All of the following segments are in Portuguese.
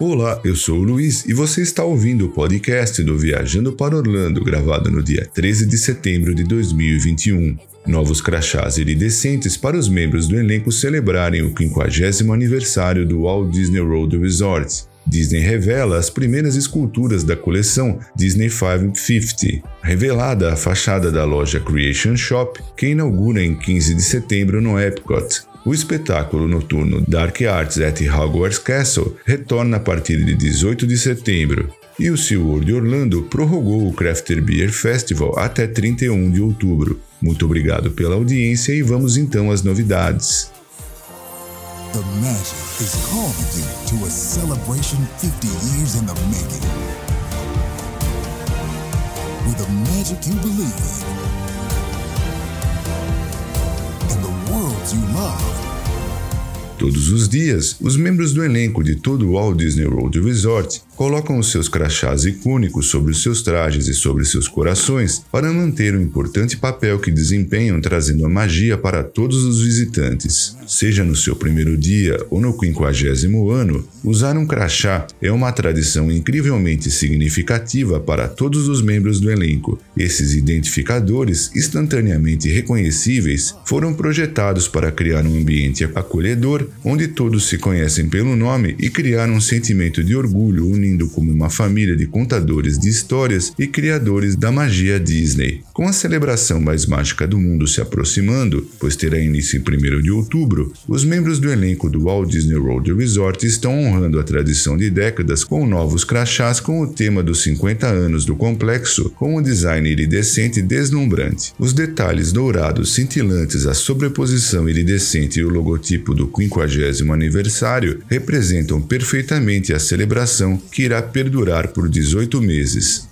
Olá, eu sou o Luiz e você está ouvindo o podcast do Viajando para Orlando, gravado no dia 13 de setembro de 2021. Novos crachás iridescentes para os membros do elenco celebrarem o 50 aniversário do Walt Disney World Resort. Disney revela as primeiras esculturas da coleção Disney 550, revelada a fachada da loja Creation Shop, que inaugura em 15 de setembro no Epcot. O espetáculo noturno Dark Arts at Hogwarts Castle retorna a partir de 18 de setembro. E o SeaWorld Orlando prorrogou o Crafter Beer Festival até 31 de outubro. Muito obrigado pela audiência e vamos então às novidades. The magic is calling you to a celebration 50 years in the making. With a magic you believe in. And the worlds you love. Todos os dias, os membros do elenco de todo o Walt Disney World Resort colocam os seus crachás icônicos sobre os seus trajes e sobre seus corações para manter o importante papel que desempenham trazendo a magia para todos os visitantes. Seja no seu primeiro dia ou no quinquagésimo ano, usar um crachá é uma tradição incrivelmente significativa para todos os membros do elenco. Esses identificadores, instantaneamente reconhecíveis, foram projetados para criar um ambiente acolhedor onde todos se conhecem pelo nome e criar um sentimento de orgulho unido como uma família de contadores de histórias e criadores da magia Disney. Com a celebração mais mágica do mundo se aproximando, pois terá início em 1 de outubro, os membros do elenco do Walt Disney World Resort estão honrando a tradição de décadas com novos crachás com o tema dos 50 anos do complexo, com um design iridescente deslumbrante. Os detalhes dourados cintilantes, a sobreposição iridescente e o logotipo do 50 aniversário representam perfeitamente a celebração que irá perdurar por 18 meses.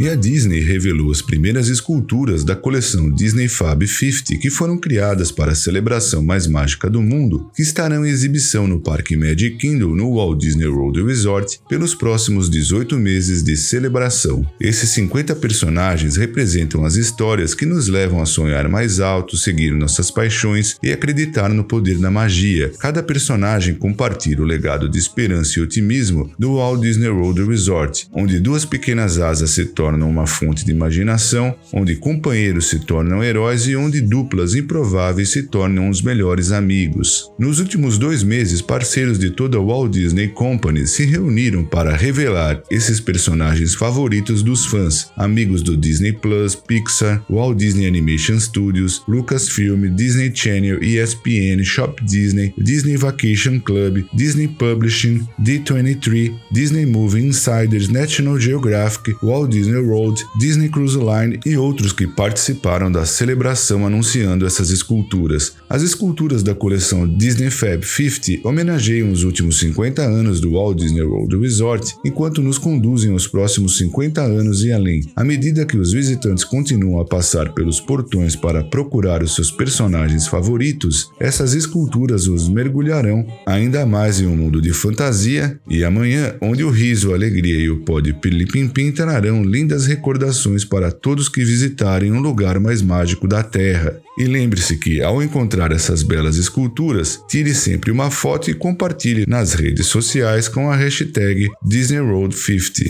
E a Disney revelou as primeiras esculturas da coleção Disney Fab 50 que foram criadas para a celebração mais mágica do mundo, que estarão em exibição no Parque Magic Kingdom no Walt Disney World Resort pelos próximos 18 meses de celebração. Esses 50 personagens representam as histórias que nos levam a sonhar mais alto, seguir nossas paixões e acreditar no poder da magia. Cada personagem compartilha o legado de esperança e otimismo do Walt Disney World Resort, onde duas pequenas asas se tornam tornam uma fonte de imaginação, onde companheiros se tornam heróis e onde duplas improváveis se tornam os melhores amigos. Nos últimos dois meses, parceiros de toda a Walt Disney Company se reuniram para revelar esses personagens favoritos dos fãs, amigos do Disney Plus, Pixar, Walt Disney Animation Studios, Lucasfilm, Disney Channel, ESPN, Shop Disney, Disney Vacation Club, Disney Publishing, D23, Disney Movie Insiders, National Geographic, Walt Disney Road, Disney Cruise Line e outros que participaram da celebração anunciando essas esculturas. As esculturas da coleção Disney Fab 50 homenageiam os últimos 50 anos do Walt Disney World Resort, enquanto nos conduzem aos próximos 50 anos e além. À medida que os visitantes continuam a passar pelos portões para procurar os seus personagens favoritos, essas esculturas os mergulharão ainda mais em um mundo de fantasia e amanhã, onde o riso, a alegria e o pó de pilipimpim trarão lindas lindas recordações para todos que visitarem um lugar mais mágico da Terra. E lembre-se que, ao encontrar essas belas esculturas, tire sempre uma foto e compartilhe nas redes sociais com a hashtag DisneyRoad50.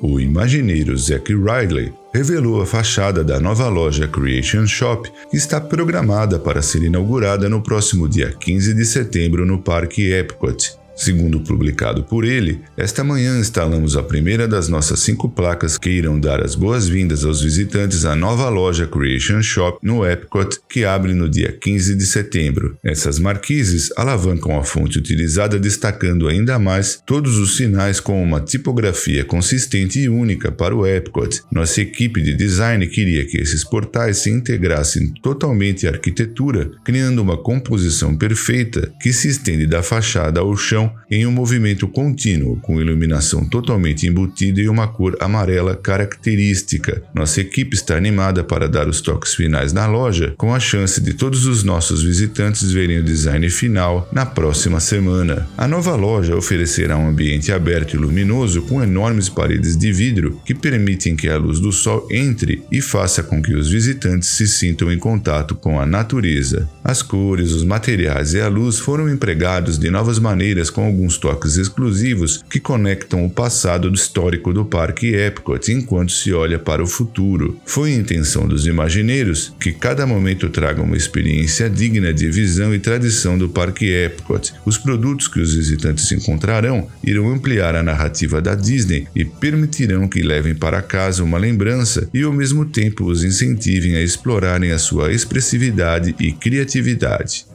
O imagineiro Zack Riley revelou a fachada da nova loja Creation Shop, que está programada para ser inaugurada no próximo dia 15 de setembro no Parque Epcot. Segundo publicado por ele, esta manhã instalamos a primeira das nossas cinco placas que irão dar as boas-vindas aos visitantes à nova loja Creation Shop no Epcot, que abre no dia 15 de setembro. Essas marquises alavancam a fonte utilizada, destacando ainda mais todos os sinais com uma tipografia consistente e única para o Epcot. Nossa equipe de design queria que esses portais se integrassem totalmente à arquitetura, criando uma composição perfeita que se estende da fachada ao chão em um movimento contínuo, com iluminação totalmente embutida e uma cor amarela característica. Nossa equipe está animada para dar os toques finais na loja, com a chance de todos os nossos visitantes verem o design final na próxima semana. A nova loja oferecerá um ambiente aberto e luminoso com enormes paredes de vidro que permitem que a luz do sol entre e faça com que os visitantes se sintam em contato com a natureza. As cores, os materiais e a luz foram empregados de novas maneiras com alguns toques exclusivos que conectam o passado histórico do Parque Epcot enquanto se olha para o futuro. Foi a intenção dos imagineiros que cada momento traga uma experiência digna de visão e tradição do Parque Epcot. Os produtos que os visitantes encontrarão irão ampliar a narrativa da Disney e permitirão que levem para casa uma lembrança e ao mesmo tempo os incentivem a explorarem a sua expressividade e criatividade.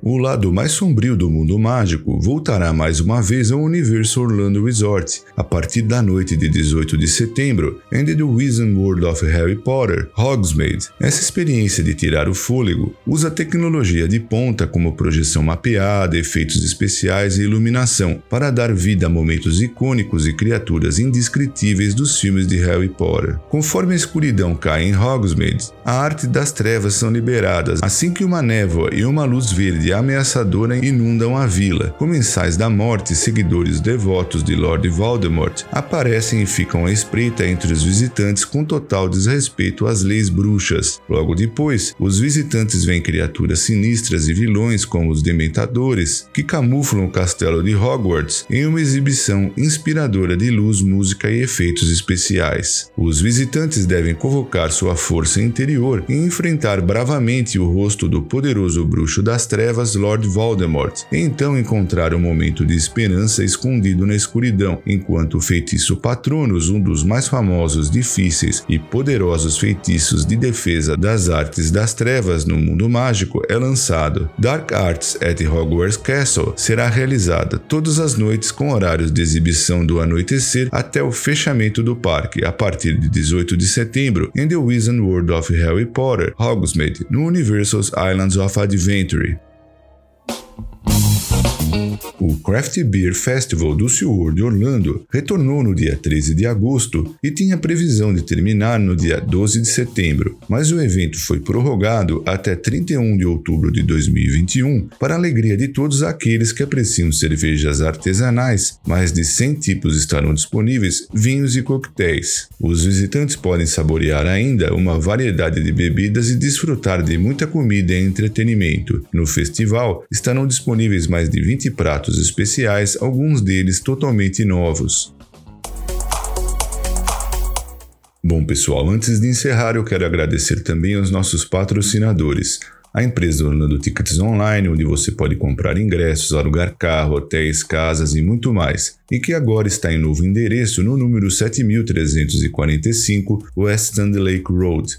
O lado mais sombrio do mundo mágico voltará mais uma vez ao Universo Orlando Resort a partir da noite de 18 de setembro em The Wizard World of Harry Potter Hogsmeade. Essa experiência de tirar o fôlego usa tecnologia de ponta como projeção mapeada, efeitos especiais e iluminação para dar vida a momentos icônicos e criaturas indescritíveis dos filmes de Harry Potter. Conforme a escuridão cai em Hogsmeade, a arte das trevas são liberadas assim que uma névoa e uma luz verde ameaçadora inundam a vila. Comensais da morte e seguidores devotos de Lord Voldemort aparecem e ficam à espreita entre os visitantes com total desrespeito às leis bruxas. Logo depois, os visitantes veem criaturas sinistras e vilões como os Dementadores, que camuflam o castelo de Hogwarts em uma exibição inspiradora de luz, música e efeitos especiais. Os visitantes devem convocar sua força interior e enfrentar bravamente o rosto do poderoso bruxo das trevas Lord Voldemort, então encontrar um momento de esperança escondido na escuridão, enquanto o feitiço Patronus, um dos mais famosos, difíceis e poderosos feitiços de defesa das artes das trevas no mundo mágico, é lançado. Dark Arts at Hogwarts Castle será realizada todas as noites com horários de exibição do anoitecer até o fechamento do parque, a partir de 18 de setembro, em The Wizard World of Harry Potter, Hogsmeade, no Universal's Islands of Adventure. Thank you. O Craft Beer Festival do SeaWorld Orlando retornou no dia 13 de agosto e tinha previsão de terminar no dia 12 de setembro, mas o evento foi prorrogado até 31 de outubro de 2021 para alegria de todos aqueles que apreciam cervejas artesanais. Mais de 100 tipos estarão disponíveis, vinhos e coquetéis. Os visitantes podem saborear ainda uma variedade de bebidas e desfrutar de muita comida e entretenimento. No festival estarão disponíveis mais de 20 pratos especiais, alguns deles totalmente novos. Bom, pessoal, antes de encerrar, eu quero agradecer também aos nossos patrocinadores. A empresa Orlando Tickets Online, onde você pode comprar ingressos, alugar carro, hotéis, casas e muito mais, e que agora está em novo endereço no número 7345 West Lake Road,